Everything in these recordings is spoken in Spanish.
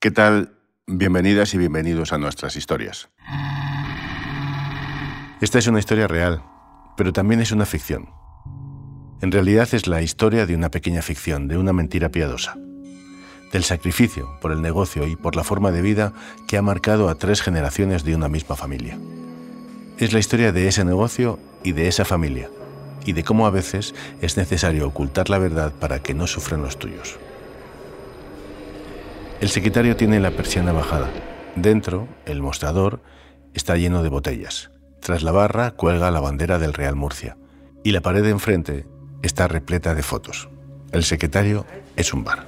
¿Qué tal? Bienvenidas y bienvenidos a nuestras historias. Esta es una historia real, pero también es una ficción. En realidad es la historia de una pequeña ficción, de una mentira piadosa, del sacrificio por el negocio y por la forma de vida que ha marcado a tres generaciones de una misma familia. Es la historia de ese negocio y de esa familia, y de cómo a veces es necesario ocultar la verdad para que no sufran los tuyos. El secretario tiene la persiana bajada. Dentro, el mostrador está lleno de botellas. Tras la barra cuelga la bandera del Real Murcia. Y la pared de enfrente está repleta de fotos. El secretario es un bar.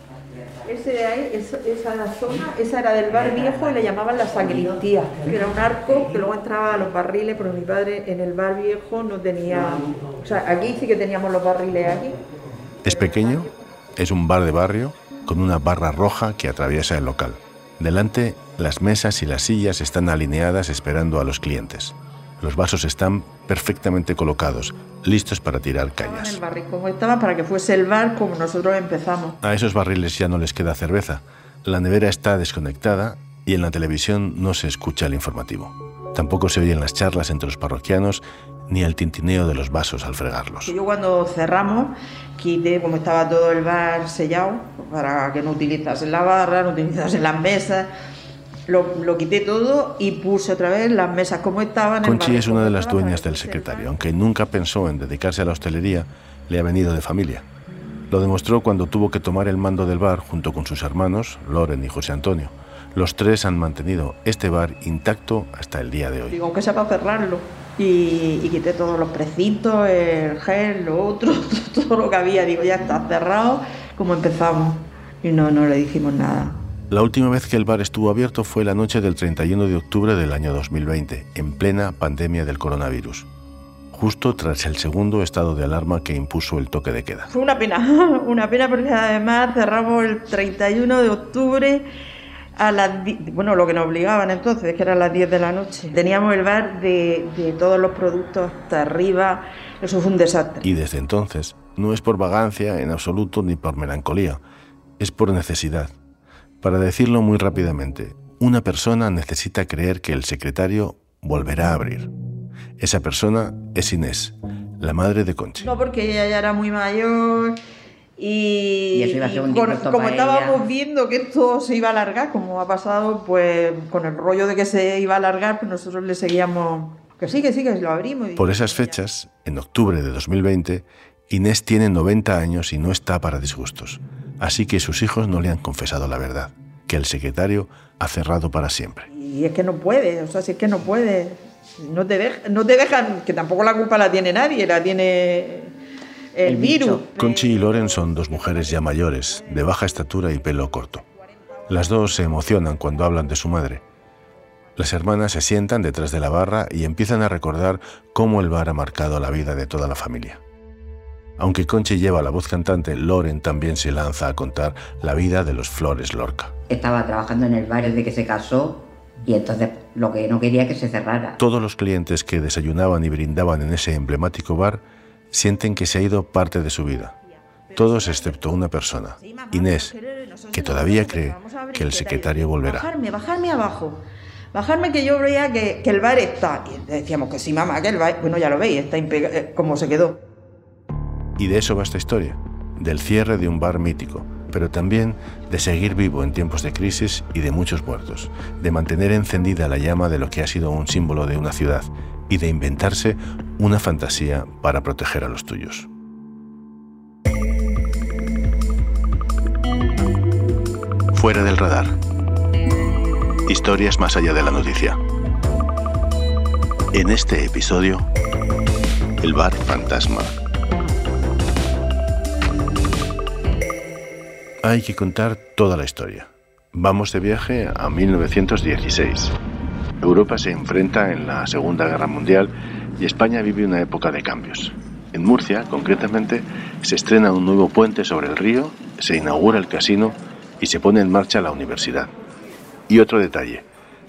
esa zona, esa era del bar viejo y le llamaban la sacristía, que era un arco que luego entraba a los barriles, pero mi padre en el bar viejo no tenía... O sea, aquí sí que teníamos los barriles aquí. Es pequeño, es un bar de barrio con una barra roja que atraviesa el local. Delante, las mesas y las sillas están alineadas esperando a los clientes. Los vasos están perfectamente colocados, listos para tirar cañas. En el barril como estaba para que fuese el bar como nosotros empezamos. A esos barriles ya no les queda cerveza. La nevera está desconectada y en la televisión no se escucha el informativo. Tampoco se oyen las charlas entre los parroquianos ni el tintineo de los vasos al fregarlos. Yo cuando cerramos quité, como estaba todo el bar sellado, para que no utilizasen la barra, no utilizasen las mesas, lo, quité todo y puse otra vez las mesas como estaban. Conchi es una de las dueñas del secretario, aunque nunca pensó en dedicarse a la hostelería, le ha venido de familia. Lo demostró cuando tuvo que tomar el mando del bar junto con sus hermanos, Loren y José Antonio. Los tres han mantenido este bar intacto hasta el día de hoy. Digo que para cerrarlo y, quité todos los precintos, el gel, lo otro, todo lo que había. Digo, ya está cerrado, como empezamos. Y no, no le dijimos nada. La última vez que el bar estuvo abierto fue la noche del 31 de octubre del año 2020, en plena pandemia del coronavirus, justo tras el segundo estado de alarma que impuso el toque de queda. Fue una pena, una pena porque además cerramos el 31 de octubre a las bueno, lo que nos obligaban entonces, que eran las 10 de la noche. Teníamos el bar de, de todos los productos hasta arriba, eso fue un desastre. Y desde entonces, no es por vagancia en absoluto ni por melancolía, es por necesidad. Para decirlo muy rápidamente, una persona necesita creer que el secretario volverá a abrir. Esa persona es Inés, la madre de Conchi. No, porque ella ya era muy mayor y, como estábamos viendo que esto se iba a alargar, como ha pasado, pues con el rollo de que se iba a alargar, pues nosotros le seguíamos que sí, que sí, que lo abrimos. Por esas fechas, en octubre de 2020, Inés tiene 90 años y no está para disgustos. Así que sus hijos no le han confesado la verdad, que el secretario ha cerrado para siempre. Y es que no puede, o sea, si es que no puede. No te, no te dejan, que tampoco la culpa la tiene nadie, la tiene el, virus. Conchi y Loren son dos mujeres ya mayores, de baja estatura y pelo corto. Las dos se emocionan cuando hablan de su madre. Las hermanas se sientan detrás de la barra y empiezan a recordar cómo el bar ha marcado la vida de toda la familia. Aunque Conchi lleva la voz cantante, Loren también se lanza a contar la vida de los Flores Lorca. Estaba trabajando en el bar desde que se casó y entonces lo que no quería que se cerrara. Todos los clientes que desayunaban y brindaban en ese emblemático bar sienten que se ha ido parte de su vida. Todos excepto una persona, Inés, que todavía cree que el secretario volverá. Bajarme, bajarme abajo. Bajarme que yo veía que, el bar está. Y decíamos que sí, mamá, que el bar. Bueno, ya lo veis, está eh, como se quedó. Y de eso va esta historia, del cierre de un bar mítico, pero también de seguir vivo en tiempos de crisis y de muchos muertos, de mantener encendida la llama de lo que ha sido un símbolo de una ciudad y de inventarse una fantasía para proteger a los tuyos. Fuera del radar. Historias más allá de la noticia. En este episodio, el bar fantasma. Hay que contar toda la historia. Vamos de viaje a 1916. Europa se enfrenta en la Segunda Guerra Mundial y España vive una época de cambios. En Murcia, concretamente, se estrena un nuevo puente sobre el río, se inaugura el casino y se pone en marcha la universidad. Y otro detalle,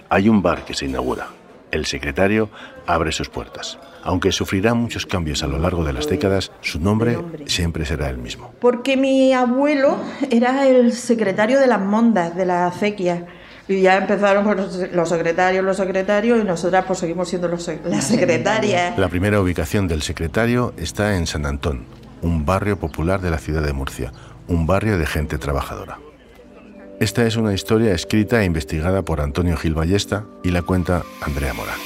hay un bar que se inaugura, El secretario abre sus puertas. Aunque sufrirá muchos cambios a lo largo de las décadas, su nombre siempre será el mismo. Porque mi abuelo era el secretario de las mondas, de la acequia. Y ya empezaron los secretarios, los secretarios, y nosotras pues seguimos siendo los, las secretarias. La primera ubicación del secretario está en San Antón, un barrio popular de la ciudad de Murcia, un barrio de gente trabajadora. Esta es una historia escrita e investigada por Antonio Gil Ballesta y la cuenta Andrea Morán.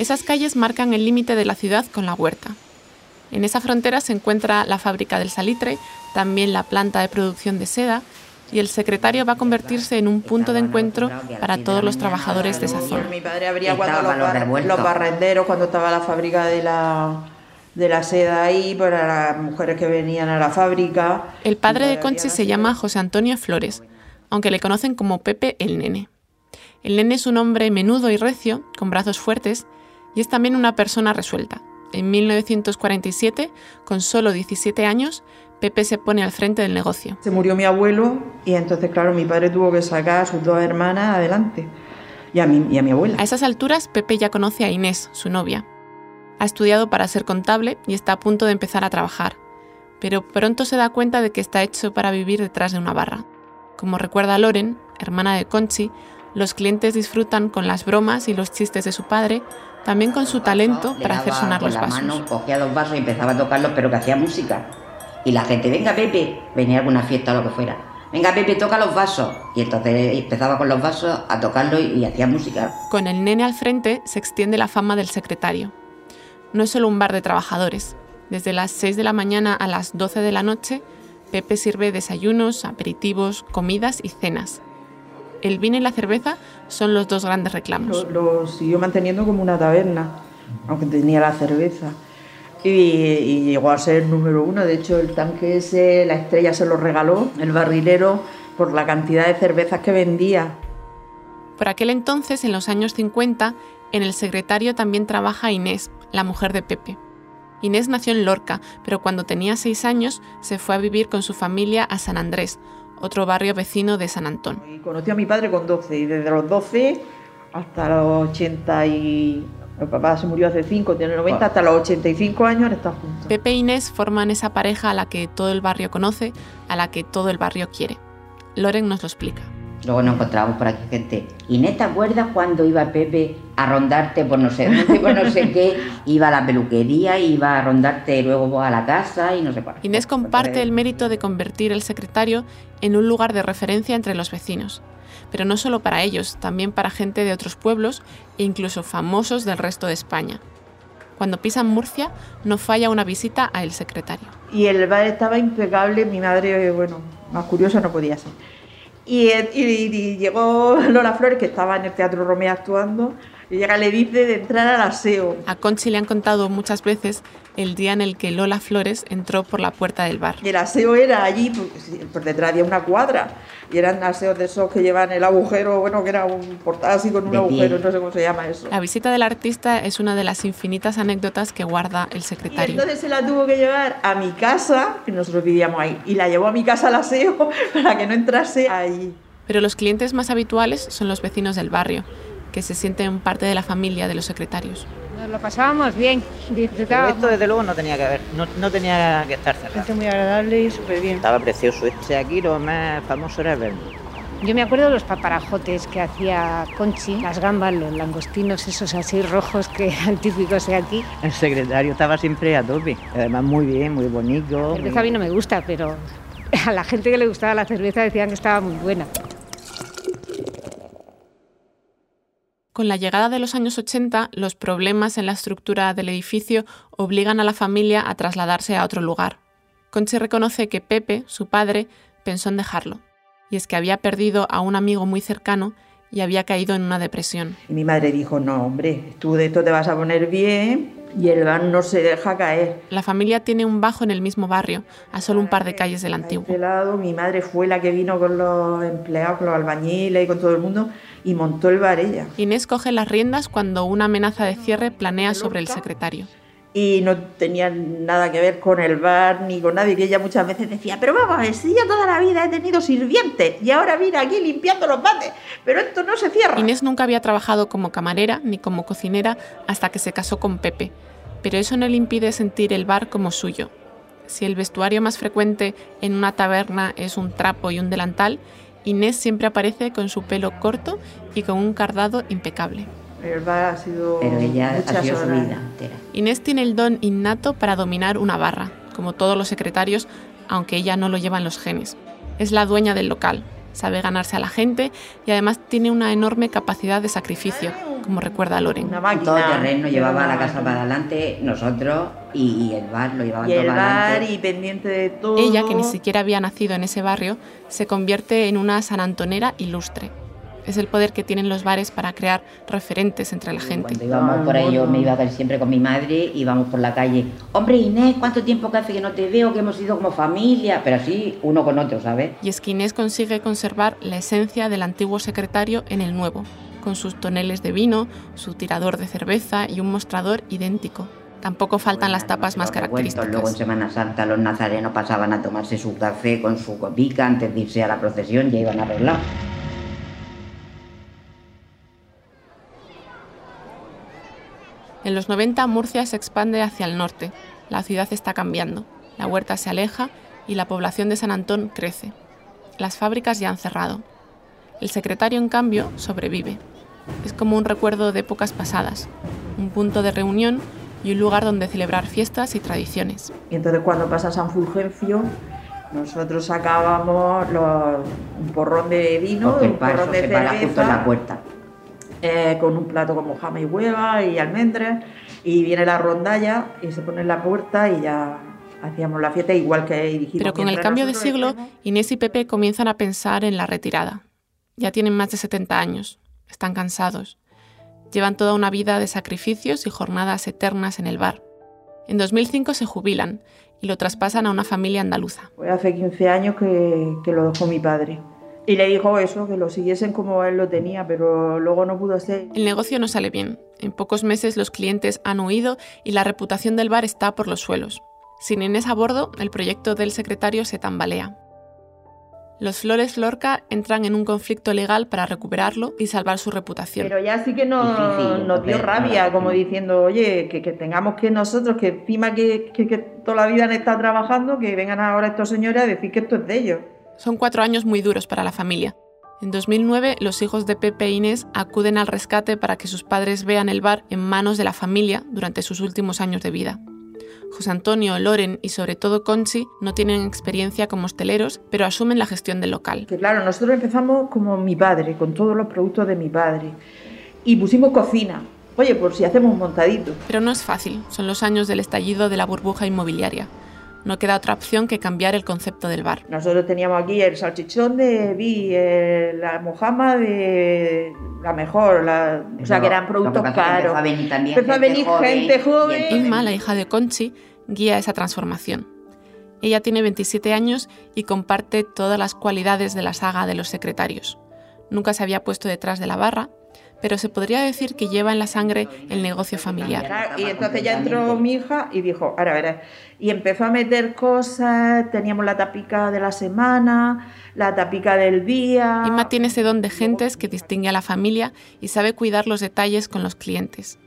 Esas calles marcan el límite de la ciudad con la huerta. En esa frontera se encuentra la fábrica del salitre, también la planta de producción de seda, y el secretario va a convertirse en un punto de encuentro para todos los trabajadores de esa zona. Mi padre abría cuando los, los barrenderos, cuando estaba la fábrica de la, de la seda ahí para las mujeres que venían a la fábrica. El padre de Conchi se llama José Antonio Flores, aunque le conocen como Pepe el Nene. El nene es un hombre menudo y recio, con brazos fuertes, y es también una persona resuelta. En 1947, con solo 17 años, Pepe se pone al frente del negocio. Se murió mi abuelo y entonces, claro, mi padre tuvo que sacar a sus dos hermanas adelante y a mi, y a mi abuela. A esas alturas, Pepe ya conoce a Inés, su novia. Ha estudiado para ser contable y está a punto de empezar a trabajar, pero pronto se da cuenta de que está hecho para vivir detrás de una barra. Como recuerda Loren, hermana de Conchi, los clientes disfrutan con las bromas y los chistes de su padre, también con su talento para hacer sonar los vasos. Mano, cogía los vasos y empezaba a tocarlos, pero que hacía música. Y la gente, venga Pepe, venía a alguna fiesta o lo que fuera. Venga Pepe, toca los vasos. Y entonces empezaba con los vasos a tocarlos y, hacía música. Con el nene al frente se extiende la fama del secretario. No es solo un bar de trabajadores. Desde las 6 de la mañana a las 12 de la noche, Pepe sirve desayunos, aperitivos, comidas y cenas el vino y la cerveza son los dos grandes reclamos. Lo, siguió manteniendo como una taberna, aunque tenía la cerveza. Y, llegó a ser número uno. De hecho, el tanque ese, la estrella se lo regaló el barrilero por la cantidad de cervezas que vendía. Por aquel entonces, en los años 50, en el secretario también trabaja Inés, la mujer de Pepe. Inés nació en Lorca, pero cuando tenía seis años se fue a vivir con su familia a San Andrés, otro barrio vecino de San Antón. conocí a mi padre con 12 y desde los 12 hasta los 80 y... Mi papá se murió hace 5, tiene 90, hasta los 85 años han estado juntos. Pepe e Inés forman esa pareja a la que todo el barrio conoce, a la que todo el barrio quiere. Loren nos lo explica. Luego nos encontramos por aquí gente. Inés, ¿te acuerdas cuando iba Pepe a rondarte por no sé dónde, por no sé qué? Iba a la peluquería, iba a rondarte luego a la casa y no sé cuál. Inés comparte el mérito de convertir el secretario en un lugar de referencia entre los vecinos. Pero no solo para ellos, también para gente de otros pueblos e incluso famosos del resto de España. Cuando pisan Murcia, no falla una visita a el secretario. Y el bar estaba impecable, mi madre, bueno, más curiosa no podía ser y, llegó Lola Flores, que estaba en el Teatro Romea actuando, y llega le dice de entrar al aseo. A Conchi le han contado muchas veces el día en el que Lola Flores entró por la puerta del bar. Y el aseo era allí, por, detrás había una cuadra, y eran aseos de esos que llevan el agujero, bueno, que era un portal así con un agujero, no sé cómo se llama eso. La visita del artista es una de las infinitas anécdotas que guarda el secretario. Y entonces se la tuvo que llevar a mi casa, que nosotros vivíamos ahí, y la llevó a mi casa al aseo para que no entrase ahí. Pero los clientes más habituales son los vecinos del barrio, que se sienten parte de la familia de los secretarios. Nos lo pasábamos bien, disfrutábamos. esto desde luego no tenía que haber, no, tenía que estar cerrado. Gente muy agradable y súper bien. Estaba precioso. Este aquí lo más famoso era el Yo me acuerdo de los paparajotes que hacía Conchi, las gambas, los langostinos, esos así rojos que eran típicos de aquí. El secretario estaba siempre a tope, además muy bien, muy bonito. La cerveza a mí no me gusta, pero a la gente que le gustaba la cerveza decían que estaba muy buena. Con la llegada de los años 80, los problemas en la estructura del edificio obligan a la familia a trasladarse a otro lugar. Conchi reconoce que Pepe, su padre, pensó en dejarlo, y es que había perdido a un amigo muy cercano y había caído en una depresión. Y mi madre dijo, no, hombre, tú de esto te vas a poner bien y el bar no se deja caer. La familia tiene un bajo en el mismo barrio, a solo un par de calles del antiguo. De este lado, mi madre fue la que vino con los empleados, con los albañiles y con todo el mundo y montó el bar ella. Inés coge las riendas cuando una amenaza de cierre planea sobre el secretario. Y no tenía nada que ver con el bar ni con nadie. Y ella muchas veces decía, pero vamos a ver, si yo toda la vida he tenido sirvientes y ahora vine aquí limpiando los bates, pero esto no se cierra. Inés nunca había trabajado como camarera ni como cocinera hasta que se casó con Pepe, pero eso no le impide sentir el bar como suyo. Si el vestuario más frecuente en una taberna es un trapo y un delantal, Inés siempre aparece con su pelo corto y con un cardado impecable. El bar ha sido Pero ella muchas ha sido su horas. vida entera. Inés tiene el don innato para dominar una barra, como todos los secretarios, aunque ella no lo lleva en los genes. Es la dueña del local, sabe ganarse a la gente y además tiene una enorme capacidad de sacrificio, como recuerda Loren. Una Y máquina. todo terreno llevaba la casa para adelante, nosotros y, el bar lo llevaban Y todo el para bar adelante. y pendiente de todo. Ella, que ni siquiera había nacido en ese barrio, se convierte en una sanantonera ilustre. Es el poder que tienen los bares para crear referentes entre la gente. Cuando íbamos por ahí, yo me iba casi siempre con mi madre, íbamos por la calle. Hombre, Inés, ¿cuánto tiempo que hace que no te veo? Que hemos ido como familia. Pero así, uno con otro, ¿sabes? Y es que Inés consigue conservar la esencia del antiguo secretario en el nuevo, con sus toneles de vino, su tirador de cerveza y un mostrador idéntico. Tampoco faltan las tapas más revueltos, Luego en características. Semana Santa los nazarenos pasaban a tomarse su café con su copica antes de irse a la procesión, ya iban arreglados. En los 90 Murcia se expande hacia el norte. La ciudad está cambiando. La huerta se aleja y la población de San Antón crece. Las fábricas ya han cerrado. El secretario, en cambio, sobrevive. Es como un recuerdo de épocas pasadas, un punto de reunión y un lugar donde celebrar fiestas y tradiciones. Y entonces cuando pasa San Fulgencio, nosotros sacábamos los- un porrón de vino, un paso porrón de se para justo en la cerveza, puerta. Eh, con un plato como jama y hueva y almendras, y viene la rondalla y se pone en la puerta y ya hacíamos la fiesta igual que dijimos. Pero con el cambio de siglo, Inés y Pepe comienzan a pensar en la retirada. Ya tienen más de 70 años, están cansados. Llevan toda una vida de sacrificios y jornadas eternas en el bar. En 2005 se jubilan y lo traspasan a una familia andaluza. Pues hace 15 años que, que lo dejó mi padre. Y le dijo eso, que lo siguiesen como él lo tenía, pero luego no pudo ser. El negocio no sale bien. En pocos meses los clientes han huido y la reputación del bar está por los suelos. Sin Inés a bordo, el proyecto del secretario se tambalea. Los Flores Lorca entran en un conflicto legal para recuperarlo y salvar su reputación. Pero ya sí que nos, nos dio rabia, como diciendo, oye, que, que tengamos que nosotros, que encima que, que- que toda la vida han estado trabajando, que vengan ahora estos señores a decir que esto es de ellos. Son cuatro años muy duros para la familia. En 2009, los hijos de Pepe e Inés acuden al rescate para que sus padres vean el bar en manos de la familia durante sus últimos años de vida. José Antonio, Loren y sobre todo Conchi no tienen experiencia como hosteleros, pero asumen la gestión del local. Claro, nosotros empezamos como mi padre, con todos los productos de mi padre. Y pusimos cocina. Oye, por si hacemos un montadito. Pero no es fácil, son los años del estallido de la burbuja inmobiliaria. No queda otra opción que cambiar el concepto del bar. Nosotros teníamos aquí el salchichón de Vi, eh, la mojama de la mejor, la- o sea que eran productos caros. Empezó a venir también Empezó a gente venir joven, gente joven. Inma, la hija de Conchi, guía esa transformación. Ella tiene 27 años y comparte todas las cualidades de la saga de los secretarios. Nunca se había puesto detrás de la barra, pero se podría decir que lleva en la sangre el negocio familiar. Y entonces ya entró mi hija y dijo, ahora verás. Y empezó a meter cosas, teníamos la tapica de la semana, la tapica del día. Inma tiene ese don de gentes que distingue a la familia y sabe cuidar los detalles con los clientes.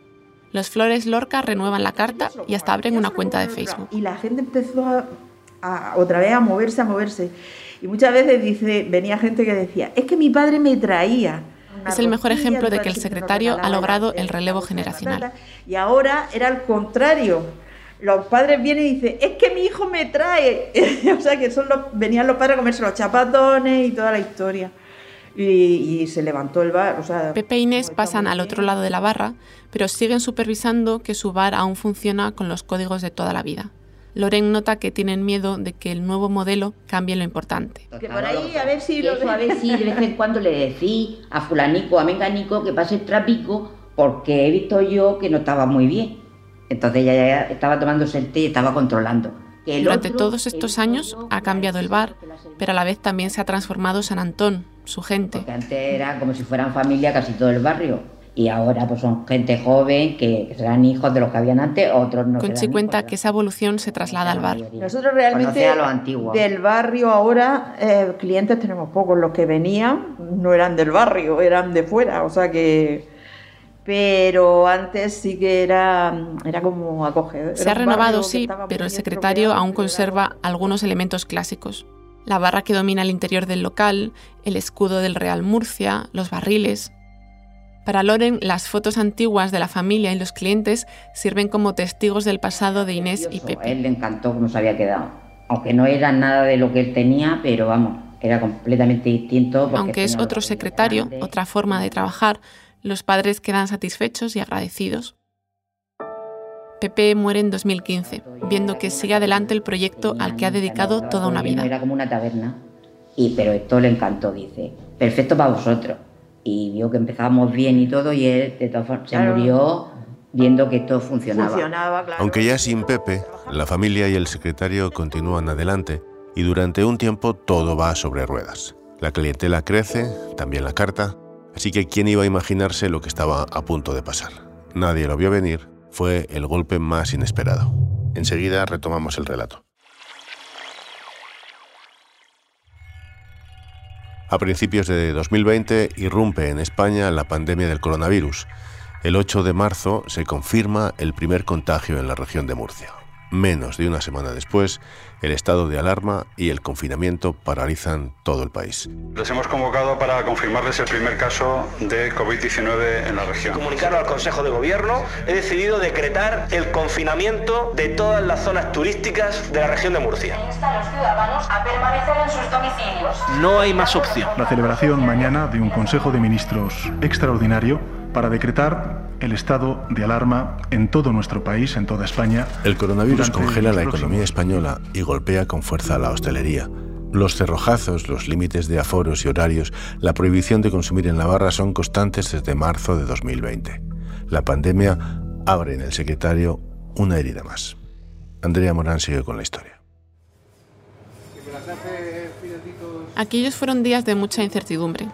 Los Flores Lorca renuevan la carta y hasta abren una cuenta de Facebook. Y la gente empezó a, a- otra vez a moverse, a moverse. Y muchas veces dice, venía gente que decía, es que mi padre me traía. Es el mejor ejemplo de que el secretario ha logrado la- el relevo generacional. Y ahora era al contrario. Los padres vienen y dicen, es que mi hijo me trae. o sea, que son los, venían los padres a comerse los chapatones y toda la historia. Y, y se levantó el bar. O sea, Pepe e Inés pasan al otro lado de la barra, pero siguen supervisando que su bar aún funciona con los códigos de toda la vida. Loren nota que tienen miedo de que el nuevo modelo cambie lo importante. Que por ahí, a ver si lo- eso, a ver si de vez en cuando le decís a fulanico, a menganico que pase el trapico porque he visto yo que no estaba muy bien. Entonces ella ya estaba tomándose el té y estaba controlando. Que el Durante otro- todos estos años ha cambiado el bar, pero a la vez también se ha transformado San Antón, su gente. Porque antes era como si fueran familia casi todo el barrio. Y ahora pues son gente joven que, serán hijos de los que habían antes, otros no. Conchi cuenta que esa evolución se traslada al bar. Nosotros realmente del barrio ahora eh, clientes tenemos pocos, los que venían no eran del barrio, eran de fuera, o sea que pero antes sí que era, era como acogedor. Se ha renovado, sí, pero el secretario aún conserva algunos elementos clásicos. La barra que domina el interior del local, el escudo del Real Murcia, los barriles. Para Loren, las fotos antiguas de la familia y los clientes sirven como testigos del pasado de Inés y Pepe. A él le encantó cómo se había quedado. Aunque no era nada de lo que él tenía, pero vamos, era completamente distinto. Aunque es otro secretario, otra forma de trabajar, los padres quedan satisfechos y agradecidos. Pepe muere en 2015, viendo que sigue adelante el proyecto al que ha dedicado toda una vida. Era como una taberna, y, pero esto le encantó, dice, perfecto para vosotros. Y vio que empezábamos bien y todo, y él de todas formas, se murió viendo que todo funcionaba. Aunque ya sin Pepe, la familia y el secretario continúan adelante y durante un tiempo todo va sobre ruedas. La clientela crece, también la carta, Así que ¿quién iba a imaginarse lo que estaba a punto de pasar? Nadie lo vio venir, fue el golpe más inesperado. Enseguida retomamos el relato. A principios de 2020 irrumpe en España la pandemia del coronavirus. El 8 de marzo se confirma el primer contagio en la región de Murcia. Menos de una semana después, el estado de alarma y el confinamiento paralizan todo el país. Les hemos convocado para confirmarles el primer caso de COVID-19 en la región. Comunicarlo al Consejo de Gobierno, he decidido decretar el confinamiento de todas las zonas turísticas de la región de Murcia. Insta a los ciudadanos a permanecer en sus domicilios. No hay más opción. La celebración mañana de un Consejo de Ministros extraordinario para decretar el estado de alarma en todo nuestro país, en toda España. El coronavirus congela la economía española y golpea con fuerza a la hostelería. Los cerrojazos, los límites de aforos y horarios, la prohibición de consumir en la barra son constantes desde marzo de 2020. La pandemia abre en el secretario una herida más. Andrea Morán sigue con la historia. Aquellos fueron días de mucha incertidumbre.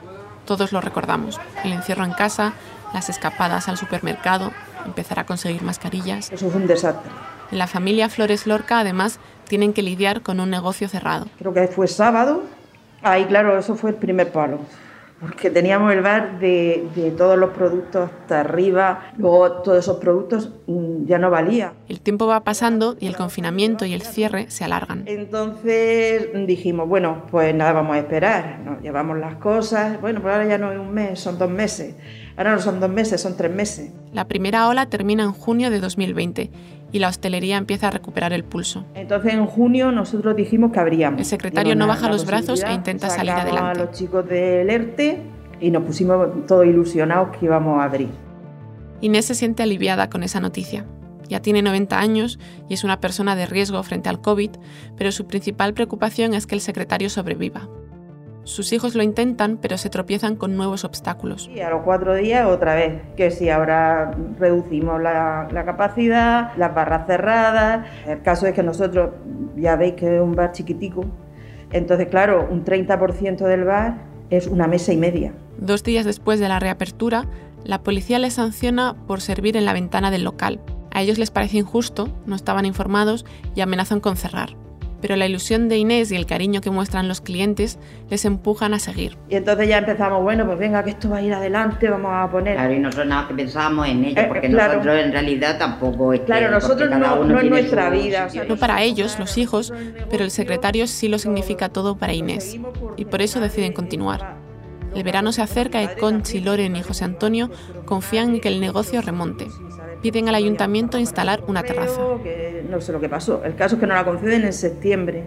Todos lo recordamos. El encierro en casa, las escapadas al supermercado, empezar a conseguir mascarillas. Eso fue un desastre. En la familia Flores Lorca, además, tienen que lidiar con un negocio cerrado. Creo que fue sábado. Ahí, claro, eso fue el primer palo porque teníamos el bar de, todos los productos hasta arriba, luego todos esos productos mm, ya no valía. El tiempo va pasando y el confinamiento y el cierre se alargan. Entonces dijimos, bueno, pues nada, vamos a esperar, nos llevamos las cosas, bueno, pues ahora ya no es un mes, son dos meses. Ahora no son dos meses, son tres meses. La primera ola termina en junio de 2020 y la hostelería empieza a recuperar el pulso. Entonces en junio nosotros dijimos que abríamos. El secretario no baja los brazos e intenta salir adelante. a los chicos del ERTE y nos pusimos todos ilusionados que íbamos a abrir. Inés se siente aliviada con esa noticia. Ya tiene 90 años y es una persona de riesgo frente al COVID, pero su principal preocupación es que el secretario sobreviva. Sus hijos lo intentan, pero se tropiezan con nuevos obstáculos. Y a los cuatro días otra vez, que si ahora reducimos la, capacidad, las barras cerradas. El caso es que nosotros, ya veis que es un bar chiquitico, entonces claro, un 30% del bar es una mesa y media. Dos días después de la reapertura, la policía les sanciona por servir en la ventana del local. A ellos les parece injusto, no estaban informados y amenazan con cerrar pero la ilusión de Inés y el cariño que muestran los clientes les empujan a seguir. Y entonces ya empezamos, bueno, pues venga, que esto va a ir adelante, vamos a poner... Claro, y nosotros nada que pensábamos en ello, eh, porque nosotros en realidad tampoco es Claro, nosotros no, no es nuestra vida. no para ellos, los hijos, pero el secretario sí lo significa todo para Inés, y por eso deciden continuar. El verano se acerca y Conchi, Loren y José Antonio confían en que el negocio remonte piden al ayuntamiento instalar una terraza. no sé lo que pasó. El caso es que nos la conceden en septiembre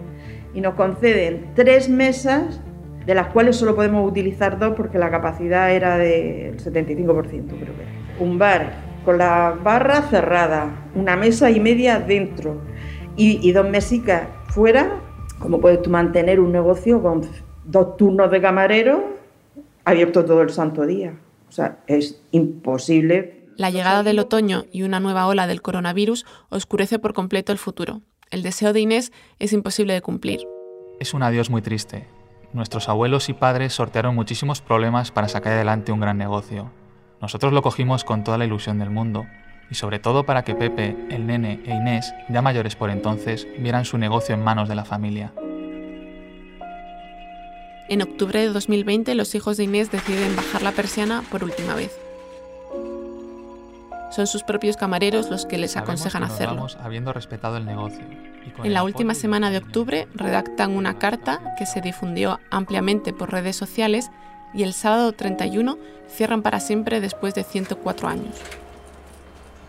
y nos conceden tres mesas, de las cuales solo podemos utilizar dos porque la capacidad era del 75%, creo que. Un bar con la barra cerrada, una mesa y media dentro y, y dos mesicas fuera. ¿Cómo puedes tú mantener un negocio con dos turnos de camarero abierto todo el santo día? O sea, es imposible la llegada del otoño y una nueva ola del coronavirus oscurece por completo el futuro. El deseo de Inés es imposible de cumplir. Es un adiós muy triste. Nuestros abuelos y padres sortearon muchísimos problemas para sacar adelante un gran negocio. Nosotros lo cogimos con toda la ilusión del mundo y sobre todo para que Pepe, el nene e Inés, ya mayores por entonces, vieran su negocio en manos de la familia. En octubre de 2020 los hijos de Inés deciden bajar la persiana por última vez. Son sus propios camareros los que les aconsejan hacerlo. habiendo respetado el negocio. En la última semana de octubre redactan una carta que se difundió ampliamente por redes sociales y el sábado 31 cierran para siempre después de 104 años.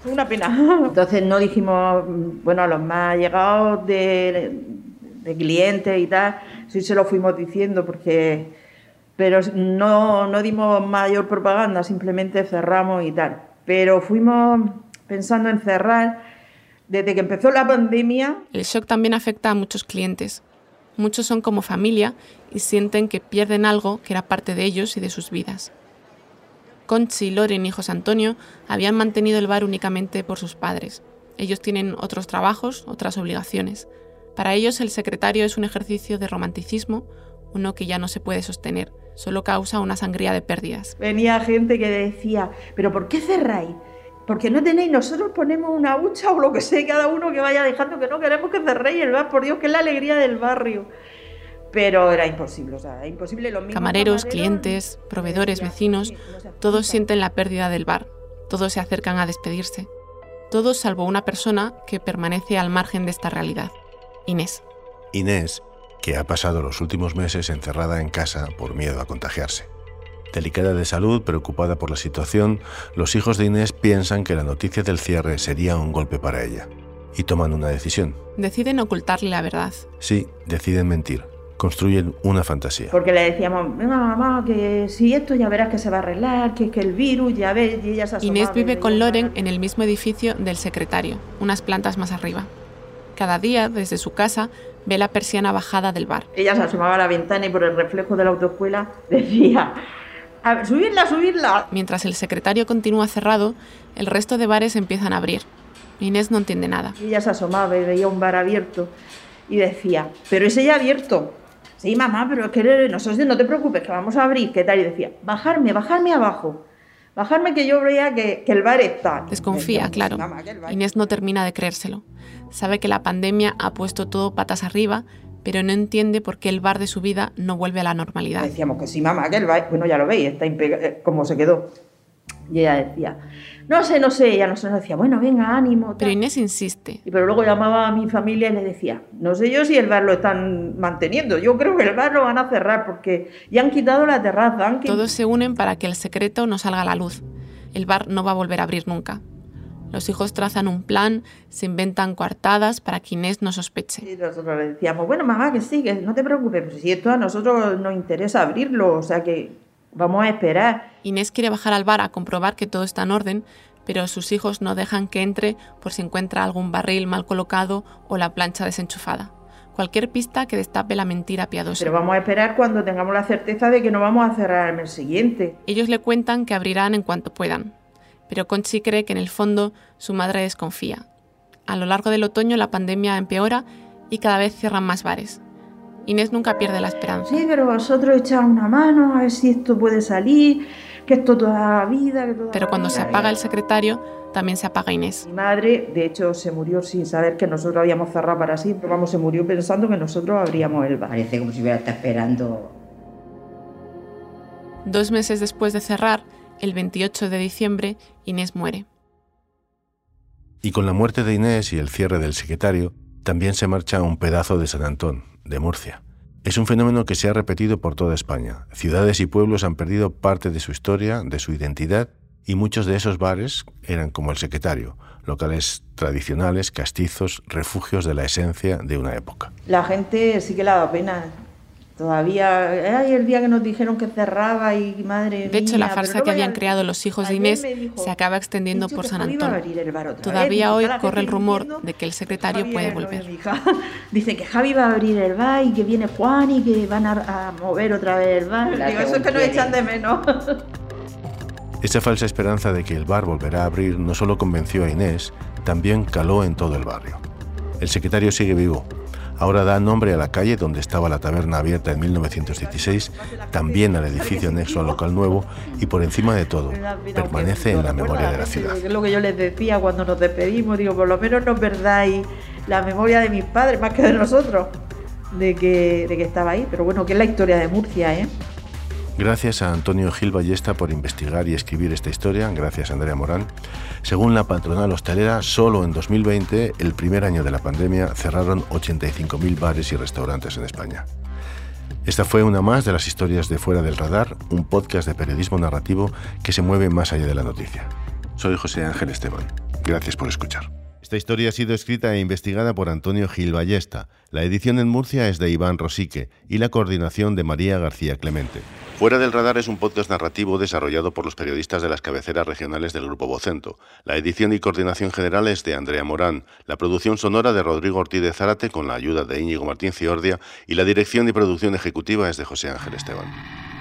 Una pena. Entonces no dijimos, bueno, a los más llegados de, de clientes y tal, sí se lo fuimos diciendo porque pero no, no dimos mayor propaganda, simplemente cerramos y tal. Pero fuimos pensando en cerrar desde que empezó la pandemia. El shock también afecta a muchos clientes. Muchos son como familia y sienten que pierden algo que era parte de ellos y de sus vidas. Conchi, Loren y José Antonio habían mantenido el bar únicamente por sus padres. Ellos tienen otros trabajos, otras obligaciones. Para ellos el secretario es un ejercicio de romanticismo, uno que ya no se puede sostener, solo causa una sangría de pérdidas. Venía gente que decía, pero ¿por qué cerráis? Porque no tenéis, nosotros ponemos una hucha o lo que sea, cada uno que vaya dejando que no queremos que cerréis el bar, por Dios, que es la alegría del barrio. Pero era imposible, o sea, imposible. Los camareros, clientes, proveedores, vecinos, todos sienten la pérdida del bar, todos se acercan a despedirse. Todos salvo una persona que permanece al margen de esta realidad, Inés. Inés, que ha pasado los últimos meses encerrada en casa por miedo a contagiarse. Delicada de salud, preocupada por la situación, los hijos de Inés piensan que la noticia del cierre sería un golpe para ella y toman una decisión. Deciden ocultarle la verdad. Sí, deciden mentir. Construyen una fantasía. Porque le decíamos, venga mamá, que si esto ya verás que se va a arreglar, que, que el virus ya ves, y ella se Inés vive con Loren en el mismo edificio del secretario, unas plantas más arriba. Cada día, desde su casa, ve la persiana bajada del bar. Ella se asomaba a la ventana y por el reflejo de la autoescuela decía, subirla, subirla. Mientras el secretario continúa cerrado, el resto de bares empiezan a abrir. Inés no entiende nada. Ella se asomaba y veía un bar abierto y decía, pero ese ya abierto. Sí, mamá, pero es que nosotros no te preocupes, que vamos a abrir, ¿qué tal? Y decía, bajarme, bajarme abajo. Bajarme que yo veía que, que el bar está. Desconfía, claro. Inés no termina de creérselo. Sabe que la pandemia ha puesto todo patas arriba pero no entiende por qué el bar de su vida no vuelve a la normalidad. Decíamos que sí, mamá, que el bar, bueno, ya lo veis, está eh, como se quedó. Y ella decía, no sé, no sé, ella nos decía, bueno, venga, ánimo. Pero Inés insiste. Y pero luego llamaba a mi familia y le decía, no sé yo si el bar lo están manteniendo, yo creo que el bar lo van a cerrar porque ya han quitado la terraza. Todos se unen para que el secreto no salga a la luz. El bar no va a volver a abrir nunca. Los hijos trazan un plan, se inventan coartadas para que Inés no sospeche. Y nosotros le decíamos, bueno, mamá, que sí, que no te preocupes, pero si esto a nosotros nos interesa abrirlo, o sea que vamos a esperar. Inés quiere bajar al bar a comprobar que todo está en orden, pero sus hijos no dejan que entre por si encuentra algún barril mal colocado o la plancha desenchufada. Cualquier pista que destape la mentira piadosa. Pero vamos a esperar cuando tengamos la certeza de que no vamos a cerrar el mes siguiente. Ellos le cuentan que abrirán en cuanto puedan pero Conchi cree que en el fondo su madre desconfía. A lo largo del otoño la pandemia empeora y cada vez cierran más bares. Inés nunca pierde la esperanza. Sí, pero vosotros echáis una mano a ver si esto puede salir, que esto toda la vida. pero cuando se apaga el secretario, también se apaga Inés. Mi madre, de hecho, se murió sin saber que nosotros habíamos cerrado para siempre. Vamos, se murió pensando que nosotros abríamos el bar. Parece como si hubiera estado esperando. Dos meses después de cerrar, el 28 de diciembre, Inés muere. Y con la muerte de Inés y el cierre del secretario, también se marcha un pedazo de San Antón, de Murcia. Es un fenómeno que se ha repetido por toda España. Ciudades y pueblos han perdido parte de su historia, de su identidad, y muchos de esos bares eran como el secretario, locales tradicionales, castizos, refugios de la esencia de una época. La gente sí que le dado pena Todavía, ay, el día que nos dijeron que cerraba y madre De hecho, la farsa que habían creado los hijos de Inés se acaba extendiendo por San Antón. Todavía hoy corre el rumor de que el secretario puede volver. Dice que Javi va a abrir el bar y que viene Juan y que van a, mover otra vez el bar. Digo, eso es que nos echan de menos. Esa falsa esperanza de que el bar volverá a abrir no solo convenció a Inés, también caló en todo el barrio. El secretario sigue vivo, Ahora da nombre a la calle donde estaba la taberna abierta en 1916, también al edificio anexo al local nuevo y por encima de todo, permanece en la memoria de la ciudad. Es lo que yo les decía cuando nos despedimos, digo, por lo menos nos verdáis la memoria de mis padres más que de nosotros, de que, de que estaba ahí. Pero bueno, que es la historia de Murcia, ¿eh? Gracias a Antonio Gil Ballesta por investigar y escribir esta historia, gracias a Andrea Morán. Según la patronal hostelera, solo en 2020, el primer año de la pandemia, cerraron 85.000 bares y restaurantes en España. Esta fue una más de las historias de Fuera del Radar, un podcast de periodismo narrativo que se mueve más allá de la noticia. Soy José Ángel Esteban. Gracias por escuchar. Esta historia ha sido escrita e investigada por Antonio Gil Ballesta. La edición en Murcia es de Iván Rosique y la coordinación de María García Clemente. Fuera del Radar es un podcast narrativo desarrollado por los periodistas de las cabeceras regionales del Grupo Vocento. La edición y coordinación general es de Andrea Morán, la producción sonora de Rodrigo Ortiz de Zárate con la ayuda de Íñigo Martín Ciordia y la dirección y producción ejecutiva es de José Ángel Esteban.